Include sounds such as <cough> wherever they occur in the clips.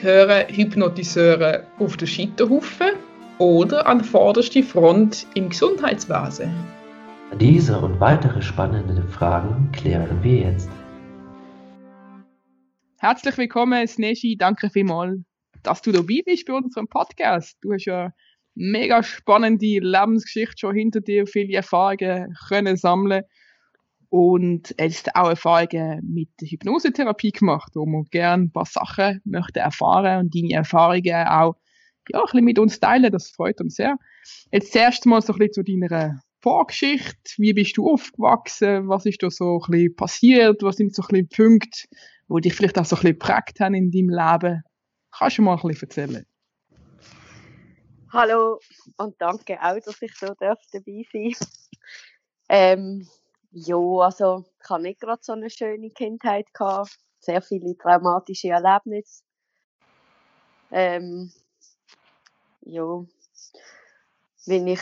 gehören Hypnotiseure auf den Scheiterhaufen oder an vorderste Front im Gesundheitswesen? Diese und weitere spannende Fragen klären wir jetzt. Herzlich willkommen, Sneshi. Danke vielmals, dass du dabei bist bei unserem Podcast. Du hast ja mega spannende Lebensgeschichte schon hinter dir, viele Erfahrungen können sammeln und hast auch Erfahrungen mit der Hypnosetherapie gemacht, wo man gerne ein paar Sachen möchte erfahren und deine Erfahrungen auch ja, ein bisschen mit uns teilen. Das freut uns sehr. Jetzt zuerst mal so ein bisschen zu deiner Vorgeschichte. Wie bist du aufgewachsen? Was ist da so ein bisschen passiert? Was sind so ein bisschen Punkte, wo dich vielleicht auch so ein bisschen geprägt haben in deinem Leben? Kannst du mal ein bisschen erzählen? Hallo und danke auch, dass ich so dabei sein ähm, ja, also ich habe nicht gerade so eine schöne Kindheit gehabt. Sehr viele traumatische Erlebnisse. Ähm, ja, wenn ich...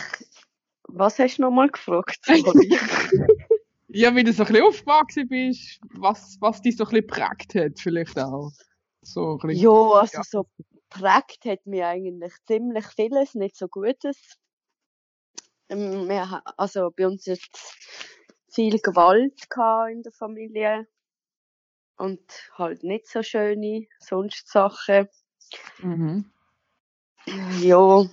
Was hast du nochmal gefragt? <laughs> ja, wie du so ein bisschen aufgewachsen bist, was, was dich so ein bisschen prägt hat vielleicht auch. So bisschen, ja, also ja. so prägt hat mich eigentlich ziemlich vieles, nicht so Gutes. Ähm, wir, also bei uns jetzt viel Gewalt in der Familie und halt nicht so schöne sonst Sachen. Mhm. Ja,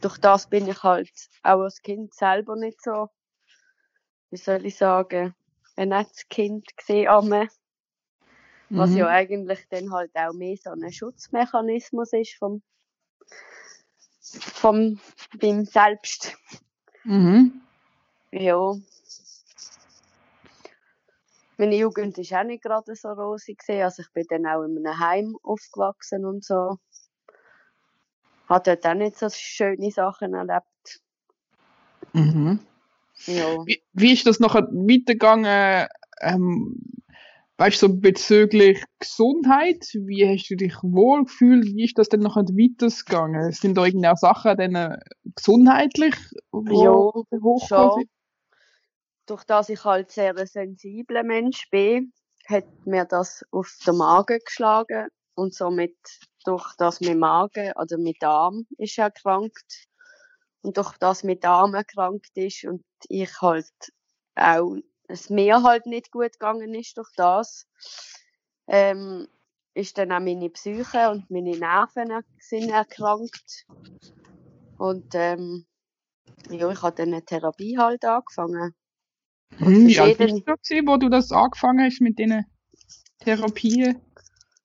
durch das bin ich halt auch als Kind selber nicht so, wie soll ich sagen, ein nettes Kind gesehen mhm. Was ja eigentlich dann halt auch mehr so ein Schutzmechanismus ist vom, vom, beim Selbst. Mhm. Ja, meine Jugend war auch nicht gerade so rosig. Also ich bin dann auch in einem Heim aufgewachsen und so. Hat dort auch nicht so schöne Sachen erlebt. Mhm. Ja. Wie, wie ist das nachher weitergegangen? Ähm, weißt du, so bezüglich Gesundheit? Wie hast du dich wohlgefühlt? Wie ist das denn nachher weitergegangen? Sind da irgendwie auch Sachen dann äh, gesundheitlich wo ja, hochgekommen durch das ich halt sehr ein sensibler Mensch bin, hat mir das auf den Magen geschlagen. Und somit durch das mein Magen oder mein Darm ist erkrankt. Und durch das mein Darm erkrankt ist und ich halt auch es mir halt nicht gut gegangen ist durch das ähm, ist dann auch meine Psyche und meine Nerven sind erkrankt. Und ähm, ja, ich habe dann eine Therapie halt angefangen wie alt bist du gewesen, wo du das angefangen hast mit diesen Therapien?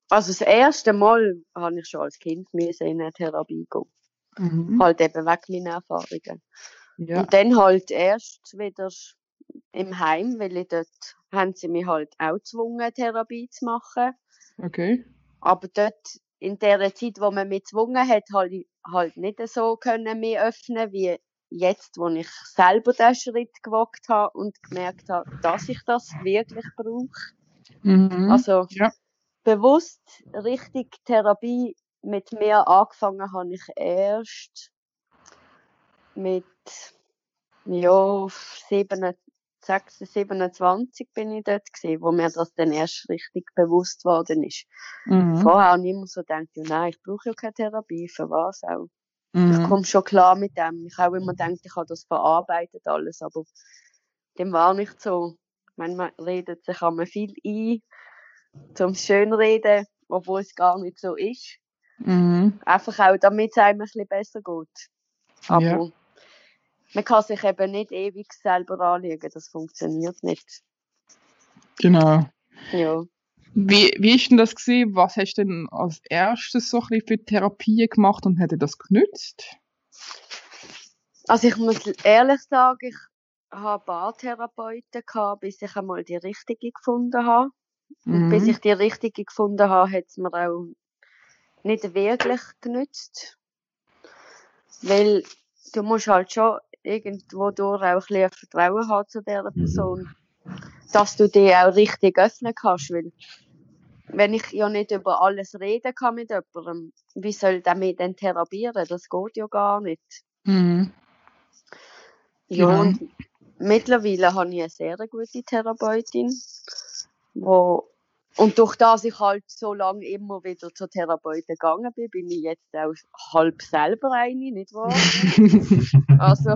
Also das erste Mal habe ich schon als Kind in eine Therapie gehen. Mhm. Halt eben weg meinen Erfahrungen. Ja. Und dann halt erst wieder im Heim, weil ich dort haben sie mich halt auch gezwungen, Therapie zu machen. Okay. Aber dort, in der Zeit, wo man mich gezwungen hat, halt, halt nicht so können mehr öffnen, wie jetzt, wo ich selber den Schritt gewagt habe und gemerkt habe, dass ich das wirklich brauche. Mhm. Also ja. bewusst richtig Therapie mit mir angefangen habe ich erst mit ja, 7, 6, 27 bin ich dort gewesen, wo mir das dann erst richtig bewusst worden ist. Mhm. Vorher habe ich immer so gedacht, ja, nein, ich brauche ja keine Therapie, für was auch. Mhm. Ich komme schon klar mit dem. Ich habe immer gedacht, ich habe das verarbeitet alles, aber dem war nicht so. Ich meine, man redet sich einmal viel ein, zum Schönreden, obwohl es gar nicht so ist. Mhm. Einfach auch, damit es einem ein bisschen besser geht. Aber ja. man kann sich eben nicht ewig selber anlegen, das funktioniert nicht. Genau. Ja. Wie, wie ist denn das gewesen? Was hast du denn als erstes so ein bisschen für Therapie gemacht und hätte das genützt? Also ich muss ehrlich sagen, ich habe Bartherapeuten gehabt, bis ich einmal die richtige gefunden habe. Mhm. Und bis ich die richtige gefunden habe, hat es mir auch nicht wirklich genützt. Weil du musst halt schon irgendwo durch auch ein bisschen Vertrauen haben zu dieser mhm. Person dass du dich auch richtig öffnen kannst, weil wenn ich ja nicht über alles reden kann mit jemandem, wie soll der mich denn therapieren? Das geht ja gar nicht. Mhm. Ja, ja, und mittlerweile habe ich eine sehr gute Therapeutin, die und durch das ich halt so lange immer wieder zur Therapeuten gegangen bin, bin ich jetzt auch halb selber eine, nicht wahr? <laughs> also,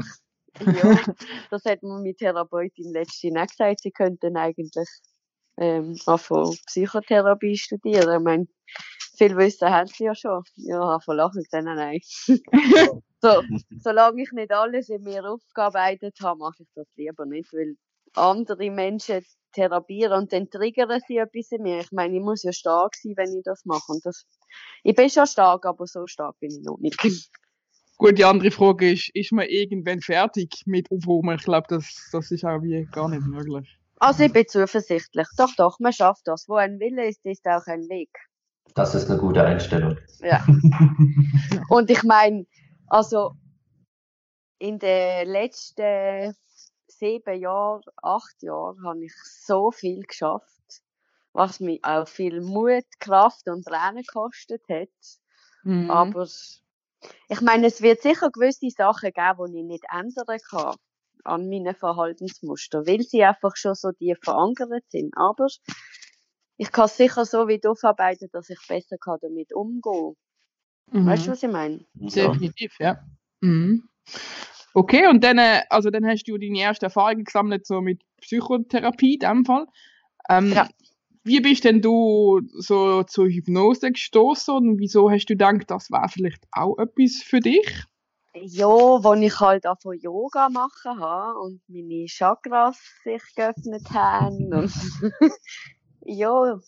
ja, <laughs> das hat mir meine Therapeutin letztens auch gesagt, sie könnten eigentlich ähm, anfangen Psychotherapie studieren. Ich meine, viel Wissen haben sie ja schon. Ja, von lachen dann nein. <laughs> so, solange ich nicht alles in mir aufgearbeitet habe, mache ich das lieber nicht, weil andere Menschen therapieren und dann triggern sie etwas in mir. Ich meine, ich muss ja stark sein, wenn ich das mache. Und das, ich bin schon stark, aber so stark bin ich noch nicht. Gut, die andere Frage ist, ist man irgendwann fertig mit Aufräumen? Ich glaube, das, das ist auch wie gar nicht möglich. Also ich bin zuversichtlich. Doch, doch, man schafft das. Wo ein Wille ist, ist auch ein Weg. Das ist eine gute Einstellung. Ja. <laughs> Und ich meine, also in den letzten sieben Jahren, acht Jahren habe ich so viel geschafft, was mich auch viel Mut, Kraft und Tränen gekostet hat. Mhm. Aber ich meine, es wird sicher gewisse Sachen geben, die ich nicht ändern kann an meinen Verhaltensmuster, weil sie einfach schon so tief verankert sind. Aber ich kann sicher so weit aufarbeiten, dass ich besser kann damit umgehen Mhm. Weißt du, was ich meine? Ja. Definitiv, ja. Mhm. Okay, und dann, äh, also dann hast du deine erste Erfahrung gesammelt so mit Psychotherapie in dem Fall. Ähm, Ja. Wie bist denn du so zur Hypnose gestoßen und wieso hast du gedacht, das wäre vielleicht auch etwas für dich? Ja, wo ich halt auch von Yoga machen habe und meine Chakras sich geöffnet haben. Und <laughs> ja,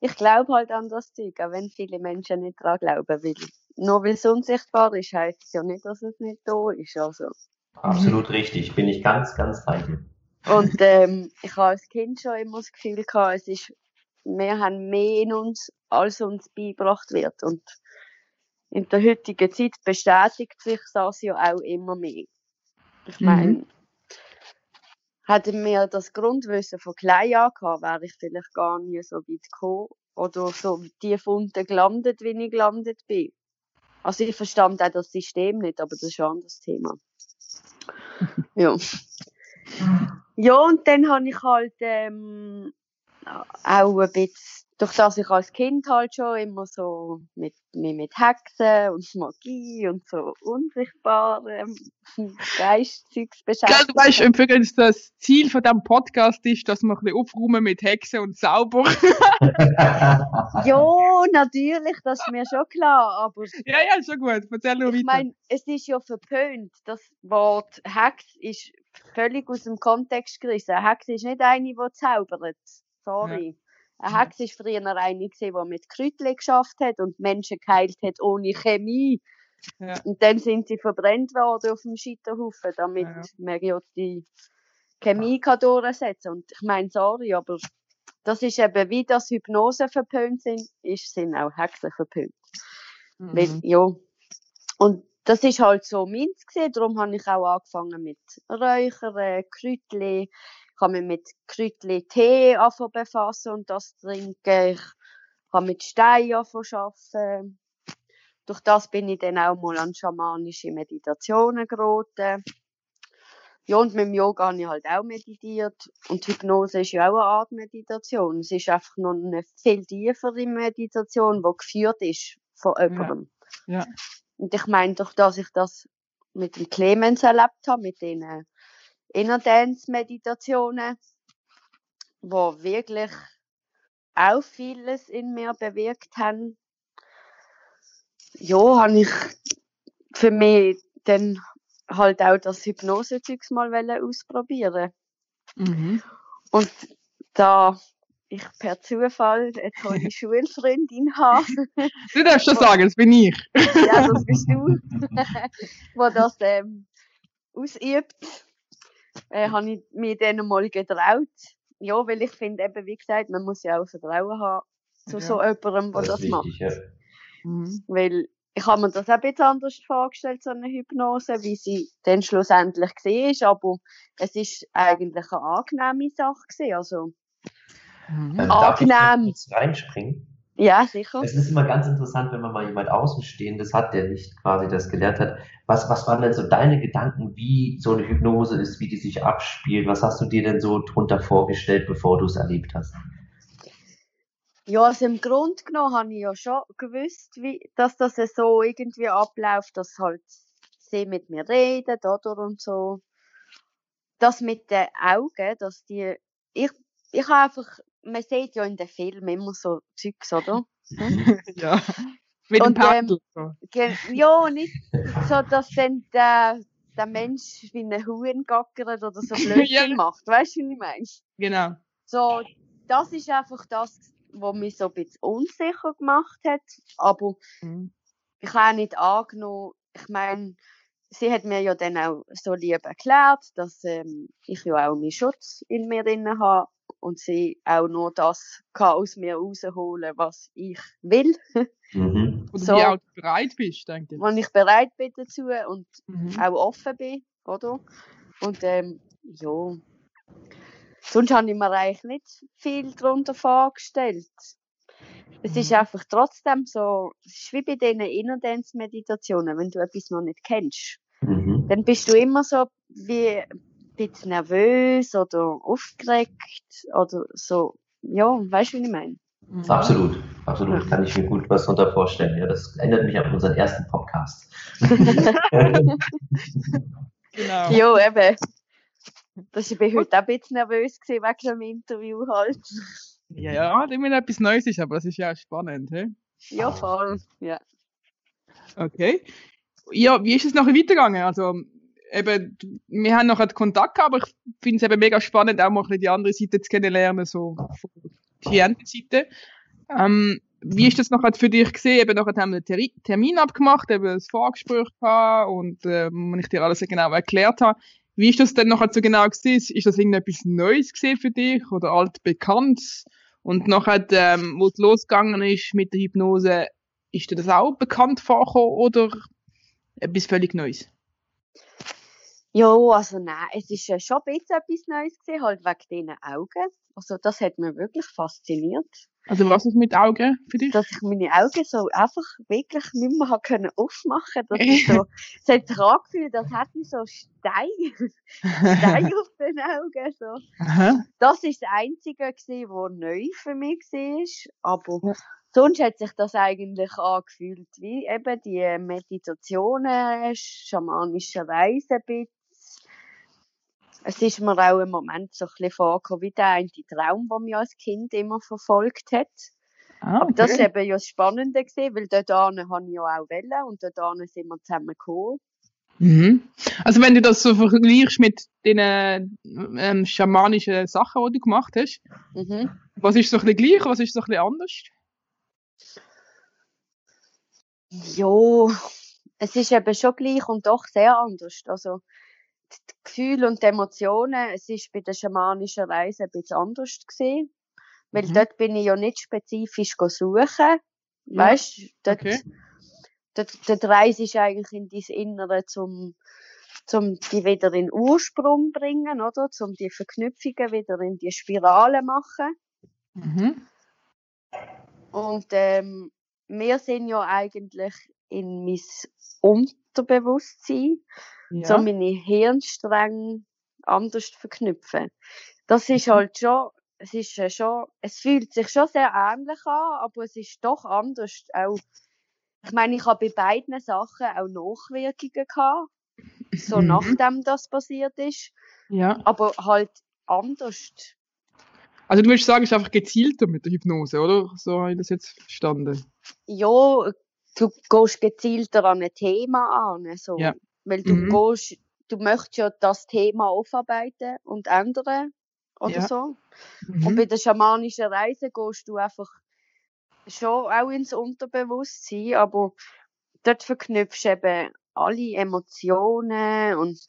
ich glaube halt an das Zeug, auch wenn viele Menschen nicht daran glauben. Weil, nur weil es unsichtbar ist, heisst es ja nicht, dass es nicht da ist. Also. Absolut richtig. Bin ich ganz, ganz bei dir. Und ähm, ich habe als Kind schon immer das Gefühl gehabt, es ist, wir haben mehr in uns, als uns beigebracht wird. Und in der heutigen Zeit bestätigt sich das ja auch immer mehr. Ich Mhm. meine, hätten wir das Grundwissen von klein an gehabt, wäre ich vielleicht gar nie so weit gekommen oder so tief unten gelandet, wie ich gelandet bin. Also ich verstand auch das System nicht, aber das ist ein anderes Thema. <laughs> ja. Ja, und dann habe ich halt ähm, auch ein bisschen, durch das ich als Kind halt schon immer so mit, mich mit Hexen und Magie und so unsichtbarem <laughs> Geistzeugs Gell, beschäftigt du weißt übrigens, das Ziel von diesem Podcast ist, dass wir ein bisschen aufräumen mit Hexen und Zauber. <laughs> Ja, natürlich, das ist mir schon klar, aber ja, ja, schon gut. Erzähl nur ich weiter. meine, es ist ja verpönt. Das Wort Hex ist völlig aus dem Kontext gerissen. Eine Hex ist nicht eine, die zaubert. Sorry. Eine Hex ist früher eine, gewesen, die mit Kräutchen geschafft hat und Menschen geheilt hat ohne Chemie. Ja. Und dann sind sie verbrennt worden auf dem Scheiterhaufen, damit Ja. man ja die Chemie kann durchsetzen Und ich meine, sorry, aber das ist eben, wie das Hypnose verpönt sind, ist, sind auch Hexen verpönt. Weil, Mhm. ja. Und das ist halt so meins gewesen. Darum habe ich auch angefangen mit Räuchern, Kräutli. Ich habe mich mit Kräutli Tee angefangen befassen und das trinken. Ich habe mit Steinen angefangen zu arbeiten. Durch das bin ich dann auch mal an schamanische Meditationen geraten. Ja, und mit dem Yoga habe ich halt auch meditiert. Und Hypnose ist ja auch eine Art Meditation. Es ist einfach noch eine viel tiefere Meditation, die geführt ist von jemandem. Ja. Und ich meine, durch dass ich das mit dem Clemens erlebt habe, mit den Inner Dance Meditationen, wo wirklich auch vieles in mir bewirkt haben, ja, habe ich für mich dann halt auch das Hypnosezeugs mal ausprobieren. Mhm. Und da ich per Zufall eine tolle <laughs> Schulfreundin habe, Du darfst schon sagen, das bin ich. ja, das bist du, <laughs> wo das ähm, ausübt, äh, habe ich mich dann mal getraut. Ja, weil ich finde eben, wie gesagt, man muss ja auch Vertrauen haben zu Ja. so jemandem, der Das das, macht. wichtig, ja. Mhm. Weil ich habe mir das auch ein bisschen anders vorgestellt, so eine Hypnose, wie sie dann schlussendlich war, aber es ist eigentlich eine angenehme Sache gewesen, also, Mhm. darf ich mal Angenehm. kurz reinspringen? Ja, sicher. Es ist immer ganz interessant, wenn man mal jemand Außenstehendes hat, der nicht quasi das gelernt hat. Was, was waren denn so deine Gedanken, wie so eine Hypnose ist, wie die sich abspielt? Was hast du dir denn so drunter vorgestellt, bevor du es erlebt hast? Ja, also im Grunde genommen habe ich ja schon gewusst, wie, dass das so irgendwie abläuft, dass halt sie mit mir reden, oder und so. Das mit den Augen, dass die, ich, ich habe einfach, man sieht ja in den Filmen immer so Zeugs, oder? <laughs> ja. Mit dem Und, ähm, Paddel. Ge- Ja, nicht so, dass dann der, der Mensch wie ein Huhn gackert oder so <laughs> Blödsinn Ja. macht. Weißt du, wie ich meine? Genau. So, das ist einfach das, was mich so ein bisschen unsicher gemacht hat. Aber Mhm. ich habe nicht angenommen, ich meine, sie hat mir ja dann auch so lieb erklärt, dass ähm, ich ja auch meinen Schutz in mir drin habe und sie auch nur das kann aus mir rausholen, was ich will, Mhm. Oder So. wie auch bereit bist, denke ich. wenn ich bereit bin dazu und Mhm. auch offen bin, oder? Und ähm, ja, sonst habe ich mir eigentlich nicht viel darunter vorgestellt. Es ist Mhm. einfach trotzdem so, es ist wie bei diesen Innerdance-Meditationen, wenn du etwas noch nicht kennst. Mhm. Dann bist du immer so wie bisschen nervös oder aufgeregt oder so. Ja, weißt du, wie ich meine? Mhm. Absolut, absolut. Kann ich mir gut was darunter vorstellen. Ja, das erinnert mich an unseren ersten Podcast. Genau. Ja, eben. Das ich bin heute auch ein bisschen nervös gewesen wegen dem Interview halt. Ja, ja, immer etwas Neues ist, aber das ist ja spannend. He? Ja, voll. Ja. Okay. Ja, wie ist es nachher weitergegangen? Also, eben, wir haben nachher Kontakt gehabt, aber ich finde es eben mega spannend, auch mal die andere Seite zu kennenlernen, so Klientenseite. Ähm, wie ist das nachher für dich gesehen? Eben nachher haben wir einen Termin abgemacht, eben ein Vorgespräch gehabt und wenn ich dir alles genau erklärt habe. Wie ist das denn nachher so genau gesehen? Ist das irgendetwas Neues gesehen für dich oder altbekannt? Und nachher, ähm, wo es losgegangen ist mit der Hypnose, ist dir das auch bekannt vorgekommen oder etwas völlig Neues? Ja, also nein, es ist ja schon ein bisschen etwas Neues gewesen, halt wegen diesen Augen. Also das hat mich wirklich fasziniert, Also was ist mit Augen für dich? dass ich meine Augen so einfach wirklich nicht mehr können aufmachen. Das ist so, <laughs> es hat sich angefühlt, als hätte ich so Stein, <laughs> Stein auf den Augen. So. Aha. Das ist das Einzige gewesen, was neu für mich war. Aber Ja. sonst hat sich das eigentlich angefühlt wie eben die Meditationen, schamanische Reisen ein bisschen. Es ist mir auch im Moment so ein bisschen vorgekommen, wie der eine Traum, der mich als Kind immer verfolgt hat. Ah, Aber das war okay. eben ja das Spannende gewesen, weil dort habe ich ja auch wollen und dort sind wir zusammen gekommen. Mhm. Also wenn du das so vergleichst mit den ähm, schamanischen Sachen, die du gemacht hast, Mhm. was ist so ein bisschen gleich, was ist so ein bisschen anders? Ja, es ist eben schon gleich und doch sehr anders. Also, die Gefühle und die Emotionen, es ist bei der schamanischen Reise ein bisschen anders gesehen. Weil Mhm. dort bin ich ja nicht spezifisch suchen. Ja, Weißt, dort, okay. dort, dort reise ich eigentlich in dein Innere zum, zum die wieder in den Ursprung bringen, oder? Zum die Verknüpfungen wieder in die Spirale machen. Mhm. Und ähm, wir sind ja eigentlich in mein Unterbewusstsein, Ja. so meine Hirnstränge anders verknüpfen. Das ist halt schon, es ist schon, es fühlt sich schon sehr ähnlich an, aber es ist doch anders. Auch, ich meine, ich habe bei beiden Sachen auch Nachwirkungen gehabt, so Mhm. nachdem das passiert ist, ja. aber halt anders. Also du würdest sagen, es ist einfach gezielter mit der Hypnose, oder? So habe ich das jetzt verstanden. ja, du gehst gezielter an ein Thema an, so. Ja. Weil du Mhm. gehst, du möchtest ja das Thema aufarbeiten und ändern oder Ja. so. Mhm. Und bei der schamanischen Reise gehst du einfach schon auch ins Unterbewusstsein, aber dort verknüpfst du eben alle Emotionen und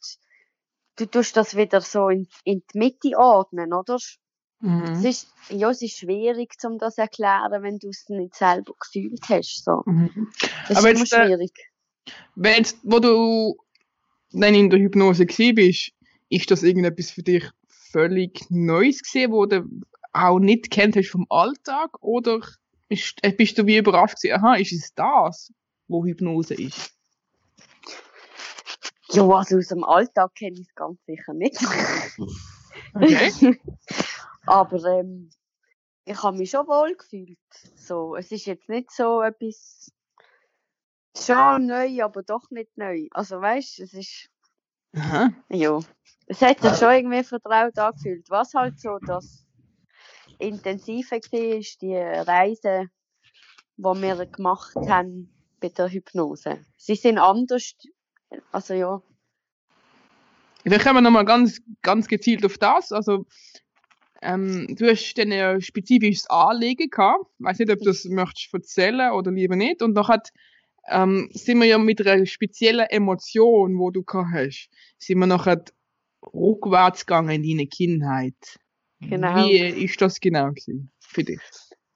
du tust das wieder so in, in die Mitte ordnen, oder? Es Mhm. ist, ja, es ist schwierig, um das zu erklären, wenn du es nicht selber gefühlt hast, so. Mhm. Das Aber ist immer jetzt, äh, schwierig. Wenn wo du dann in der Hypnose bist, ist das irgendetwas für dich völlig Neues gewesen, wo du auch nicht kennt hast vom Alltag? Oder ist, äh, bist du wie überrascht gewesen, aha, ist es das, wo Hypnose ist? Ja, also aus dem Alltag kenne ich es ganz sicher nicht. Okay. <laughs> Aber ähm, ich habe mich schon wohl gefühlt. So, es ist jetzt nicht so etwas schon neu, aber doch nicht neu. Also weißt, es ist Aha. ja, es hat sich schon irgendwie vertraut angefühlt. Was halt so das Intensive war, ist die Reise, die wir gemacht haben bei der Hypnose. Sie sind anders, also ja, Vielleicht kommen wir nochmal ganz, ganz gezielt auf das. Also, ähm, du hast dann ein spezifisches Anliegen gehabt. Ich weiß nicht, ob du das möchtest erzählen oder lieber nicht. Und dann hat, ähm, sind wir ja mit einer speziellen Emotion, wo du hast, sind wir nachher rückwärts gegangen in deine Kindheit. Genau. Wie ist das genau gewesen für dich?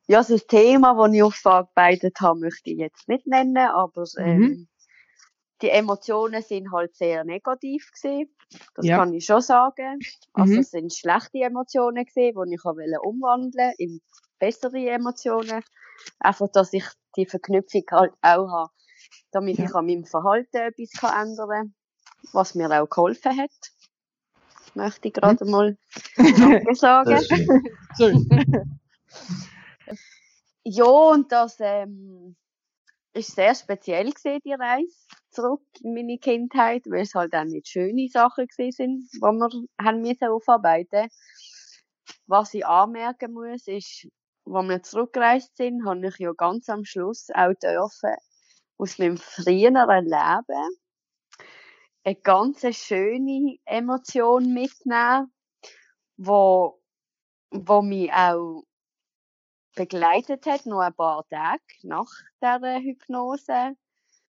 Ja, also das Thema, das ich aufgearbeitet habe, möchte ich jetzt nicht nennen, aber ähm, Mhm. die Emotionen sind halt sehr negativ gewesen. Das Ja. kann ich schon sagen. Also Mhm. es sind schlechte Emotionen gewesen, die ich auch wollte umwandeln in bessere Emotionen. Einfach, dass ich die Verknüpfung halt auch habe, damit Ja. ich an meinem Verhalten etwas kann ändern kann, was mir auch geholfen hat. Möchte ich gerade mal <laughs> Danke sagen. Schön. <laughs> <laughs> Ja, und das ähm, ist sehr speziell gewesen, die Reise zurück in meine Kindheit, weil es halt auch nicht schöne Sachen gewesen sind, die wir haben müssen aufarbeiten. Was ich anmerken muss, ist, als wir zurückgereist sind, habe ich ja ganz am Schluss auch dürfen aus meinem früheren Leben eine ganz schöne Emotion mitnehmen, wo, wo mich auch begleitet hat, noch ein paar Tage nach dieser Hypnose.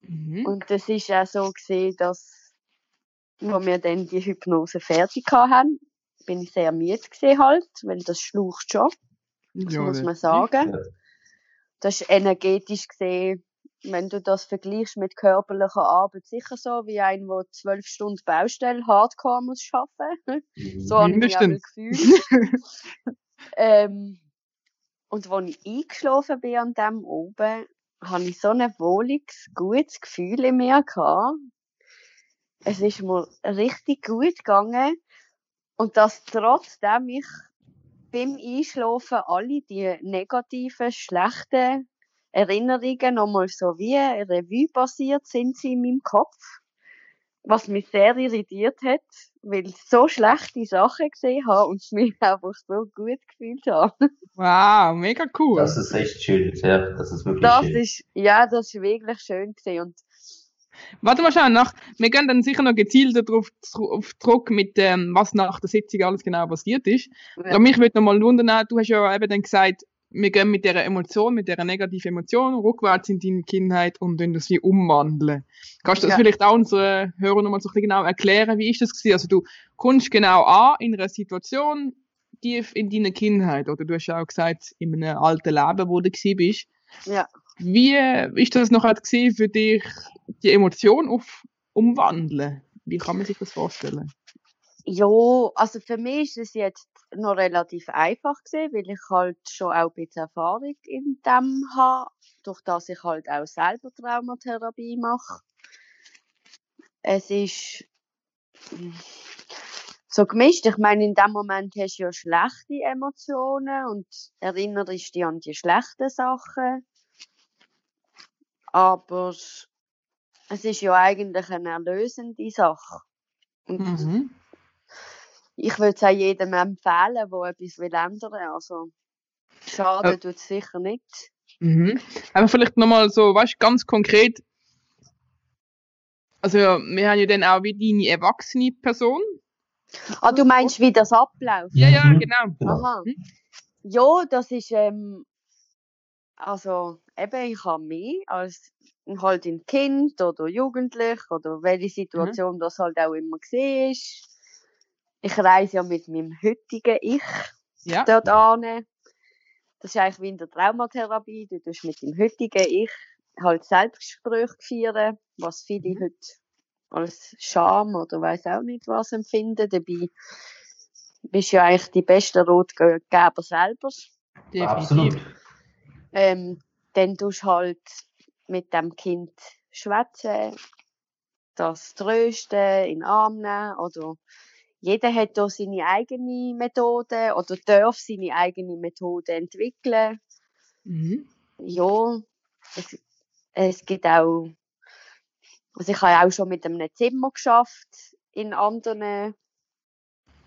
Mhm. Und das ist auch so gesehen, dass, wo wir dann die Hypnose fertig haben, bin ich sehr müde gesehen halt, weil das schlucht schon, das Ja, muss man sagen. Das ist energetisch gesehen, wenn du das vergleichst mit körperlicher Arbeit, sicher so, wie ein, der zwölf Stunden Baustelle hardcore muss schaffen. <laughs> So habe ich mich auch gefühlt. <laughs> ähm, und als ich eingeschlafen bin an dem oben, habe ich so ein wohliges, gutes Gefühl in mir gehabt. Es ist mir richtig gut gegangen. Und dass trotzdem ich beim Einschlafen alle die negativen, schlechten Erinnerungen nochmal so wie eine Revue passiert sind sie in meinem Kopf. Was mich sehr irritiert hat, weil ich so schlechte Sachen gesehen habe und mich <laughs> einfach so gut gefühlt habe. Wow, mega cool. Das ist echt schön. Ja, das ist wirklich Das schön. ist, ja, das ist wirklich schön gesehen und Warte mal schauen, nach, wir gehen dann sicher noch gezielter drauf zru- auf Druck mit ähm, was nach der Sitzung alles genau passiert ist. Ja. Aber mich würde noch mal wundern, du hast ja eben dann gesagt, wir gehen mit dieser Emotion, mit dieser negativen Emotion rückwärts in deine Kindheit und dann das wie umwandeln. Kannst du das Ja. vielleicht auch unseren Hörern noch mal so ein bisschen genau erklären, wie ist das gewesen? Also du kommst genau an in einer Situation tief in deiner Kindheit, oder du hast ja auch gesagt, in einem alten Leben, wo du bist. ja. Wie ist das noch halt gewesen für dich, die Emotion auf umwandeln? Wie kann man sich das vorstellen? Ja, also für mich ist es jetzt noch relativ einfach gewesen, weil ich halt schon auch ein bisschen Erfahrung in dem habe, durch das ich halt auch selber Traumatherapie mache. Es ist mm, so gemischt. Ich meine, in dem Moment hast du ja schlechte Emotionen und erinnerst dich an die schlechten Sachen. Aber es ist ja eigentlich eine erlösende Sache. Und Mhm. Ich würde es auch jedem empfehlen, der etwas will ändern will. Also, schaden Ja. tut es sicher nicht. Mhm. Aber vielleicht nochmal so, weißt du, ganz konkret. Also, wir haben ja dann auch wie deine erwachsene Person. Ah, du meinst, wie das abläuft? Ja, ja, Mhm. genau. Genau. Aha. Hm? Ja, das ist, ähm, also, eben, ich habe mich als halt ein Kind oder Jugendlich oder welche Situation das halt auch immer gesehen ist. Ich reise ja mit meinem heutigen Ich Ja. dort an. Das ist eigentlich wie in der Traumatherapie. Du tust mit dem heutigen Ich halt Selbstgespräche führen, was viele Mhm. heute als Scham oder weiß auch nicht was empfinden. Dabei bist du ja eigentlich die beste Rotgeber selber. Absolut. Definitiv. Ähm, dann tust du halt mit dem Kind schwätzen, das trösten, in den Arm nehmen oder jeder hat da seine eigene Methode oder darf seine eigene Methode entwickeln. Mhm. Ja, es, es gibt auch, also ich habe auch schon mit einem Zimmer geschafft in anderen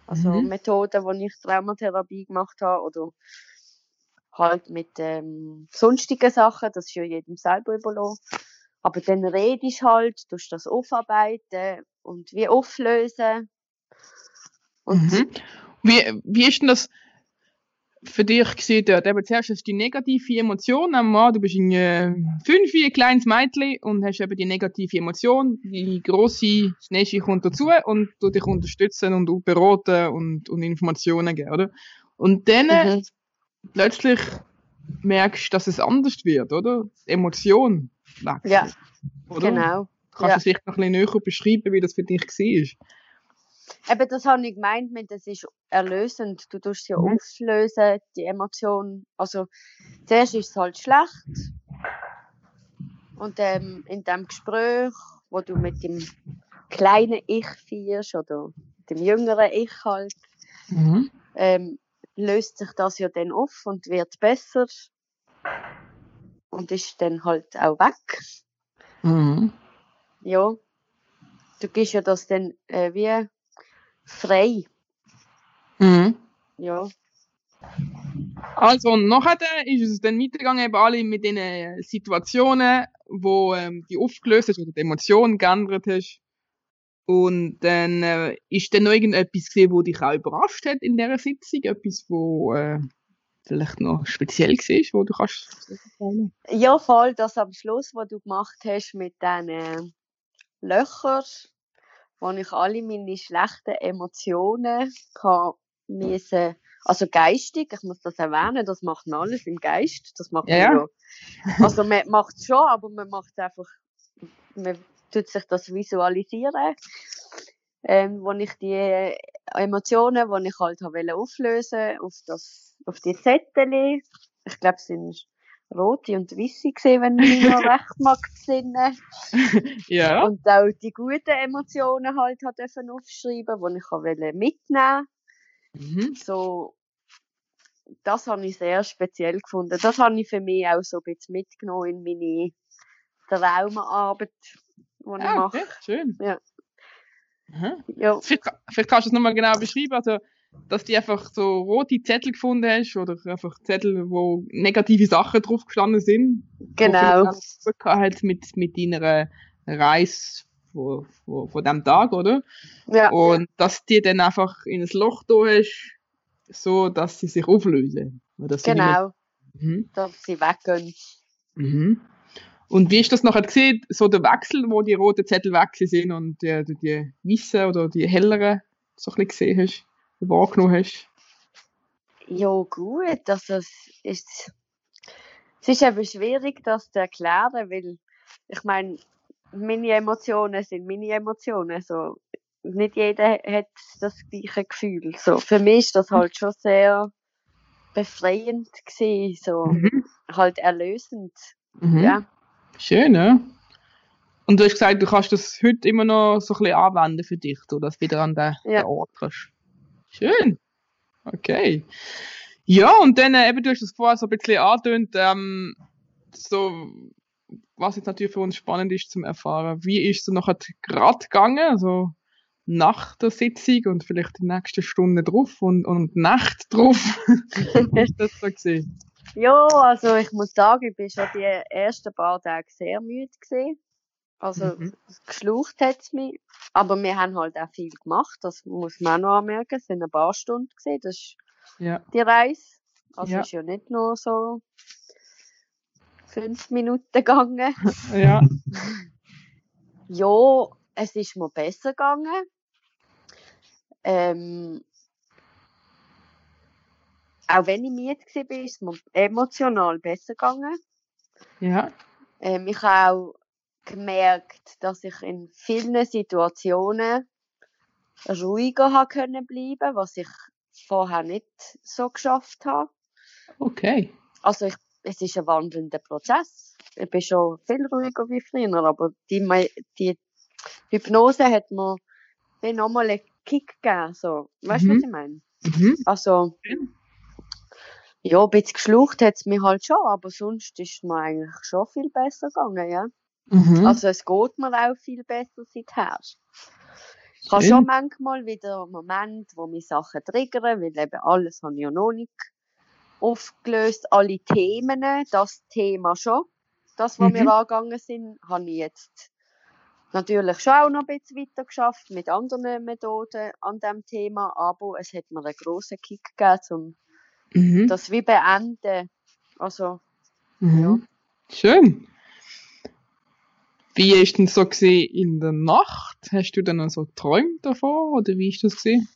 also Mhm. Methoden, wo ich Traumatherapie gemacht habe oder halt mit ähm, sonstigen Sachen, das ist ja jedem selber überlassen. Aber dann redest halt, tust das aufarbeiten und wie auflösen. Mhm. Wie, wie ist denn das für dich gewesen dort? Eben zuerst hast du die negative Emotion am Mann, du bist ein äh, fünf, ein kleines Mädchen und hast eben die negative Emotion, die grosse, nächste kommt dazu und du dich unterstützen und beraten und, und Informationen geben, oder? Und dann mhm. plötzlich merkst du, dass es anders wird, oder? Die Emotion wechselt, Ja, oder? genau. Kannst ja. du vielleicht noch ein bisschen näher beschreiben, wie das für dich war? Eben, das habe ich gemeint mit, das ist erlösend. Du tust sie Mhm. auflösen, die Emotion. Also, zuerst ist es halt schlecht. Und ähm, in dem Gespräch, wo du mit dem kleinen Ich führst oder dem jüngeren Ich halt, Mhm. ähm, löst sich das ja dann auf und wird besser. Und ist dann halt auch weg. Mhm. Ja. Du gibst ja das dann äh, wie frei. Mhm. Ja. Also, und nachher ist es dann weitergegangen, eben alle mit den Situationen, wo ähm, die aufgelöst hast oder die Emotionen geändert hast. Und dann äh, ist dann noch irgendetwas gesehen, wo dich auch überrascht hat in dieser Sitzung, etwas, wo äh, vielleicht noch speziell war, wo du kannst. Ja, voll, das am Schluss, was du gemacht hast mit diesen Löchern, wo ich alle meine schlechten Emotionen kann müssen, also geistig, ich muss das erwähnen, das macht man alles im Geist, das macht Ja, man ja. Also man macht es schon, aber man macht es einfach, man tut sich das visualisieren, ähm, wo ich die Emotionen, die ich halt habe auflösen, auf das, auf die Zettel, ich glaube, es sind rote und weiße gesehen, wenn ich mich noch <laughs> recht mag besinnen. Ja. Und auch die guten Emotionen halt hat dürfen aufschreiben, die ich auch wollte mitnehmen. Mhm. So, das habe ich sehr speziell gefunden. Das habe ich für mich auch so ein bisschen mitgenommen in meine Traumaarbeit, die ich Ah, mache. okay, schön. Ja. Aha. Ja, Vielleicht, vielleicht kannst du es nochmal genau beschreiben, also, dass du einfach so rote Zettel gefunden hast oder einfach Zettel, wo negative Sachen drauf gestanden sind. genau. Gehabt hat mit, mit deiner Reise von, von, von dem Tag, oder? Ja, Und dass die dann einfach in ein Loch da hast, so dass sie sich auflösen. Dass sie nicht mehr- genau. Mhm. Dass sie weggehen. Mhm. Und wie ist das nachher gesehen, so der Wechsel, wo die roten Zettel weg sind und die, die, die weißen oder die helleren so ein bisschen gesehen hast, wahrgenommen hast? Ja, gut. Also, es ist, es ist eben schwierig, das zu erklären, weil, ich meine, meine Emotionen sind meine Emotionen. So, nicht jeder hat das gleiche Gefühl. So, für mich ist das halt schon sehr befreiend gewesen, so, Mhm. halt erlösend. Mhm. Ja, Schön, ja. Und du hast gesagt, du kannst das heute immer noch so ein bisschen anwenden für dich, so dass du wieder an den, Ja. den Ort kannst. Schön. Okay. Ja, und dann äh, eben, du hast das vorher so ein bisschen angetönt, ähm, so, was jetzt natürlich für uns spannend ist zum Erfahren, wie ist es so nachher gerade gegangen, also nach der Sitzung und vielleicht die nächsten Stunden drauf und, und Nacht drauf. <laughs> Wie ist das so gesehen? ja, also ich muss sagen, ich bin schon die ersten paar Tage sehr müde gewesen. Also, Mhm. geschlaucht hat's mich. Aber wir haben halt auch viel gemacht, das muss man auch noch anmerken. Es sind ein paar Stunden gewesen, das ist Ja. die Reise. Also Ja. ist ja nicht nur so fünf Minuten gegangen. <laughs> Ja. Ja, es ist mir besser gegangen. Ähm, auch wenn ich müde war, ist es mir emotional besser gegangen. Ja. Ähm, ich habe auch gemerkt, dass ich in vielen Situationen ruhiger habe können bleiben, was ich vorher nicht so geschafft habe. Okay. Also ich, es ist ein wandelnder Prozess. Ich bin schon viel ruhiger wie früher, aber die, die Hypnose hat mir wie nochmal eine Kick gegeben. So. Weißt du, Mhm. was ich meine? Mhm. Also, ja, ein bisschen geschlucht hat es mir halt schon, aber sonst ist mir eigentlich schon viel besser gegangen, ja. Mhm. Also es geht mir auch viel besser seither. Ich habe schon manchmal wieder Momente, wo mich Sachen triggern, weil eben alles habe ich ja noch nicht aufgelöst. Alle Themen, das Thema schon. Das, was Mhm. wir angegangen sind, habe ich jetzt natürlich schon auch noch ein bisschen weiter geschafft mit anderen Methoden an dem Thema, aber es hat mir einen grossen Kick gegeben, um Mhm. das wie beenden. Also, Mhm. Schön. Wie ist denn so gesehen in der Nacht? Hast du dann noch so geträumt davon oder wie ist das gesehen?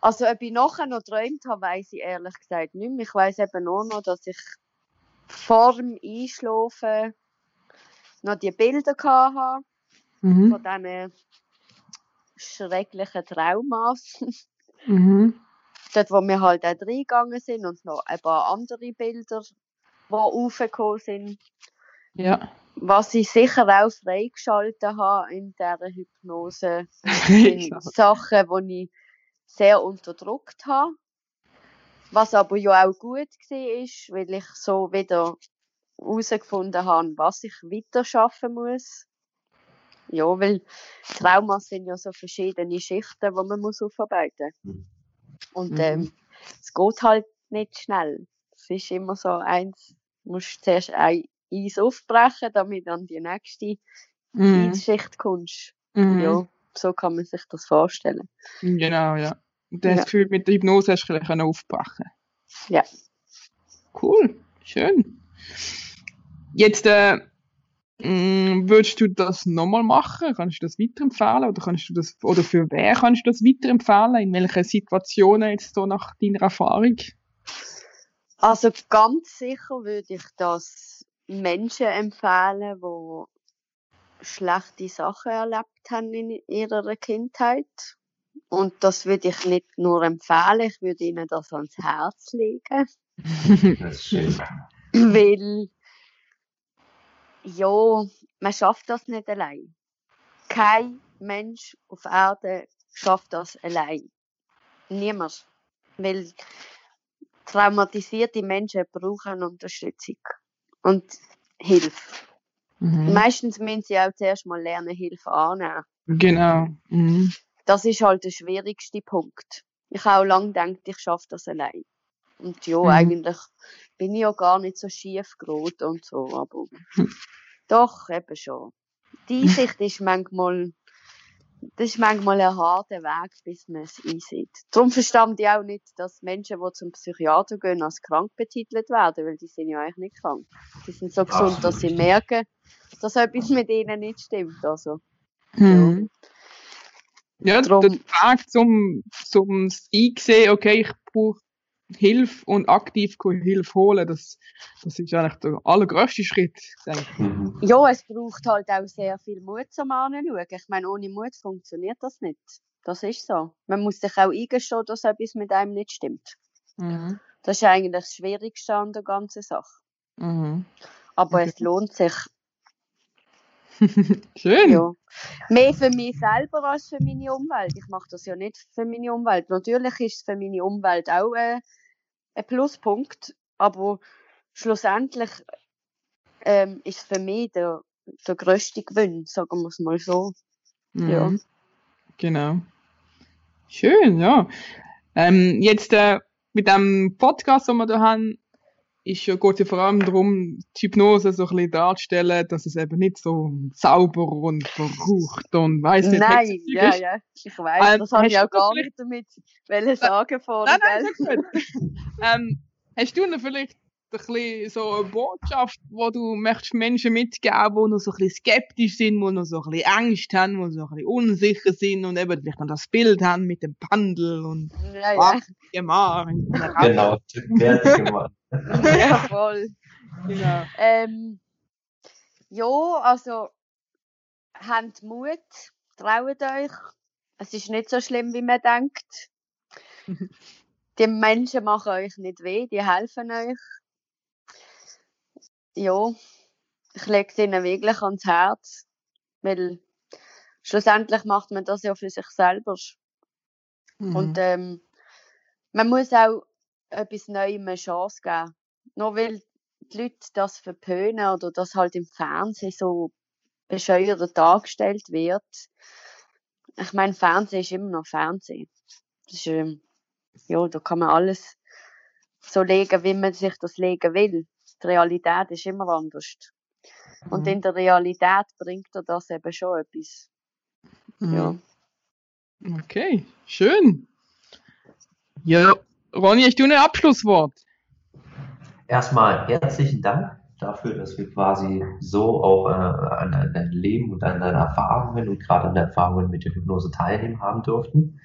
Also, ob ich nachher noch geträumt habe, weiss ich ehrlich gesagt nicht mehr. Ich weiss eben nur noch, dass ich vor dem Einschlafen noch die Bilder hatte Mhm. von diesen schrecklichen Traumas. <laughs> Mhm. Dort, wo wir halt auch reingegangen sind und noch ein paar andere Bilder, die aufgekommen sind. Ja. Was ich sicher auch freigeschaltet habe in dieser Hypnose, sind <laughs> Sachen, die ich sehr unterdrückt habe. Was aber ja auch gut war, ist, weil ich so wieder herausgefunden habe, was ich weiter schaffen muss. Ja, weil Traumas sind ja so verschiedene Schichten, die man muss aufarbeiten muss. Mhm. Und Mhm. ähm, es geht halt nicht schnell. Es ist immer so eins, du musst zuerst ein Eis aufbrechen, damit dann die nächste Mhm. Eisschicht kommst. Mhm. Ja, so kann man sich das vorstellen. Genau, ja. Und du hast Ja. das Gefühl, mit der Hypnose hast du können aufbrechen. Ja. Cool, schön. Jetzt, äh, mh, würdest du das nochmal machen? Kannst du das weiterempfehlen? Oder kannst du das, oder für wer kannst du das weiterempfehlen? In welchen Situationen jetzt so nach deiner Erfahrung? Also ganz sicher würde ich das Menschen empfehlen, die schlechte Sachen erlebt haben in ihrer Kindheit. Und das würde ich nicht nur empfehlen, ich würde ihnen das ans Herz legen. <laughs> Das ist schön. Weil, ja, man schafft das nicht allein. Kein Mensch auf Erde schafft das allein. Niemand. Weil traumatisierte Menschen brauchen Unterstützung und Hilfe. Mhm. Meistens müssen sie auch zuerst mal lernen, Hilfe annehmen. Genau. Mhm. Das ist halt der schwierigste Punkt. Ich habe auch lange gedacht, ich schaffe das allein. Und ja, Mhm. eigentlich bin ich ja gar nicht so schief gerot und so, aber Hm. doch, eben schon. Die Einsicht ist manchmal, das ist manchmal ein harter Weg, bis man es einsieht. Darum verstand ich auch nicht, dass Menschen, die zum Psychiater gehen, als krank betitelt werden, weil die sind ja eigentlich nicht krank. Die sind so gesund, dass sie Absolut. merken, dass etwas mit ihnen nicht stimmt, also. Mhm. Ja, Drum- der Weg zum, zum Einsehen, okay, ich brauche Hilfe und aktiv Hilfe holen, das, das ist eigentlich der allergrößte Schritt. Mhm. Ja, es braucht halt auch sehr viel Mut zum Anschauen. Ich meine, ohne Mut funktioniert das nicht. Das ist so. Man muss sich auch eingestehen, dass etwas mit einem nicht stimmt. Mhm. Das ist eigentlich das Schwierigste an der ganzen Sache. Mhm. Aber Okay. es lohnt sich, <laughs> Schön. ja. Mehr für mich selber als für meine Umwelt. Ich mache das ja nicht für meine Umwelt. Natürlich ist es für meine Umwelt auch äh, ein Pluspunkt, aber schlussendlich ähm, ist es für mich der, der grösste Gewinn, sagen wir es mal so. ja. Mhm. Genau. Schön, ja. Ähm, jetzt äh, mit dem Podcast, den wir da haben, ist ja, geht ja vor allem darum, die Hypnose so ein bisschen darzustellen, dass es eben nicht so sauber und verrucht und weiss nicht, Nein, ja, ist. ja, ich weiß, Ähm, das habe ich auch gar nicht damit wollen sagen vorher, Nein, nein, gut. ähm, hast du noch vielleicht ein bisschen so eine Botschaft, wo du möchtest Menschen mitgeben, die noch so ein bisschen skeptisch sind, die noch so ein bisschen Angst haben, die so ein bisschen unsicher sind und eben vielleicht noch das Bild haben mit dem Pendel und Ja, ja, Ach, Gemar. Genau, fertig <laughs> gemacht. ja, voll. genau. Ähm, ja, also, habt Mut, traut euch. Es ist nicht so schlimm, wie man denkt. <laughs> Die Menschen machen euch nicht weh, die helfen euch. Ja, ich lege es ihnen wirklich ans Herz, weil schlussendlich macht man das ja für sich selber. Mhm. Und ähm, man muss auch etwas Neuem eine Chance geben. Nur weil die Leute das verpönen oder das halt im Fernsehen so bescheuert dargestellt wird. Ich meine, Fernsehen ist immer noch Fernsehen. Ist, ähm, ja, da kann man alles so legen, wie man sich das legen will. Die Realität ist immer anders. Und Mhm. in der Realität bringt er das eben schon etwas. Ja. Mhm. Okay, schön. Ja, Ronny, hast du ein Abschlusswort? Erstmal herzlichen Dank dafür, dass wir quasi so auch äh, an, an dein Leben und an deine Erfahrungen und gerade an den Erfahrungen mit der Hypnose teilnehmen haben durften.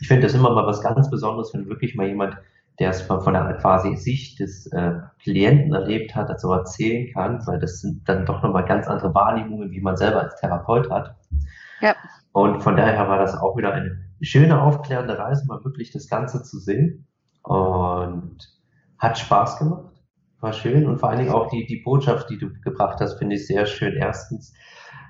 Ich finde das immer mal was ganz Besonderes, wenn wirklich mal jemand, der es von von der quasi Sicht des äh, Klienten erlebt hat, das so erzählen kann, weil das sind dann doch nochmal ganz andere Wahrnehmungen, wie man selber als Therapeut hat. Ja. Und von daher war das auch wieder eine schöne aufklärende Reise, mal wirklich das Ganze zu sehen. Und hat Spaß gemacht. War schön und vor allen Dingen auch die, die Botschaft, die du gebracht hast, finde ich sehr schön. Erstens,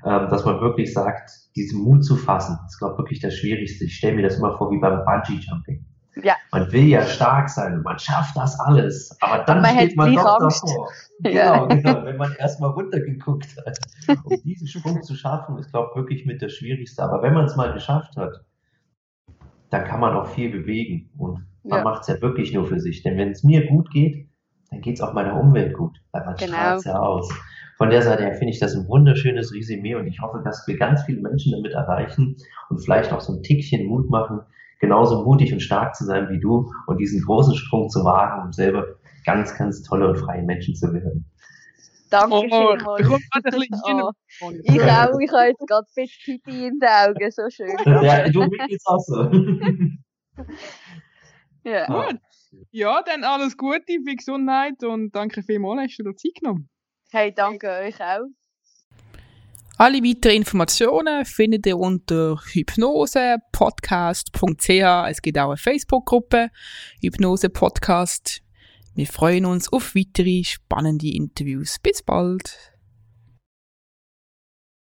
ähm, dass man wirklich sagt, diesen Mut zu fassen, ist, glaube ich, wirklich das Schwierigste. Ich stelle mir das immer vor wie beim Bungee-Jumping. Ja. Man will ja stark sein und man schafft das alles, aber dann Man steht man doch davor. <laughs> Ja. Genau, genau, wenn man erstmal runtergeguckt hat. Um diesen Sprung zu schaffen, ist, glaube ich, wirklich mit das Schwierigste. Aber wenn man es mal geschafft hat, dann kann man auch viel bewegen. Und man Ja. macht es ja wirklich nur für sich. Denn wenn es mir gut geht, dann geht es auch meiner Umwelt gut. Weil man Genau. strahlt ja aus. Von der Seite her finde ich das ein wunderschönes Resümee und ich hoffe, dass wir ganz viele Menschen damit erreichen und vielleicht auch so ein Tickchen Mut machen, genauso mutig und stark zu sein wie du und diesen großen Sprung zu wagen, um selber ganz, ganz tolle und freie Menschen zu werden. Danke Oh, vielmals. <laughs> Oh, ich auch, ich habe jetzt gerade ein bisschen Pipi in den Augen, so schön. <laughs> Ja, du mir geht's auch so. <laughs> Ja. Gut. Ja, dann alles Gute, viel Gesundheit und danke vielmals, hast du dir Zeit genommen. Hey, danke euch auch. Alle weiteren Informationen findet ihr unter hypnosepodcast.ch. Es gibt auch eine Facebook-Gruppe, Hypnose Podcast. Wir freuen uns auf weitere spannende Interviews. Bis bald.